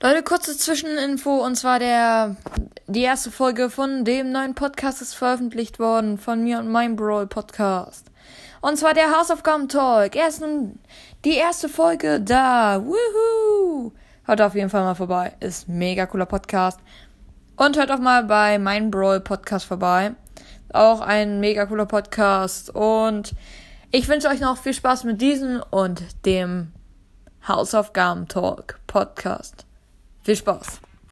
Leute, kurze Zwischeninfo und zwar der die erste Folge von dem neuen Podcast ist veröffentlicht worden von mir und meinem Brawl Podcast. Und zwar der Hausaufgaben Talk. Erst nun die erste Folge da. Woohoo! Hört auf jeden Fall mal vorbei. Ist mega cooler Podcast. Und hört auch mal bei mein Brawl Podcast vorbei. Auch ein mega cooler Podcast. Und ich wünsche euch noch viel Spaß mit diesem und dem Hausaufgaben Talk Podcast. Viel Spaß!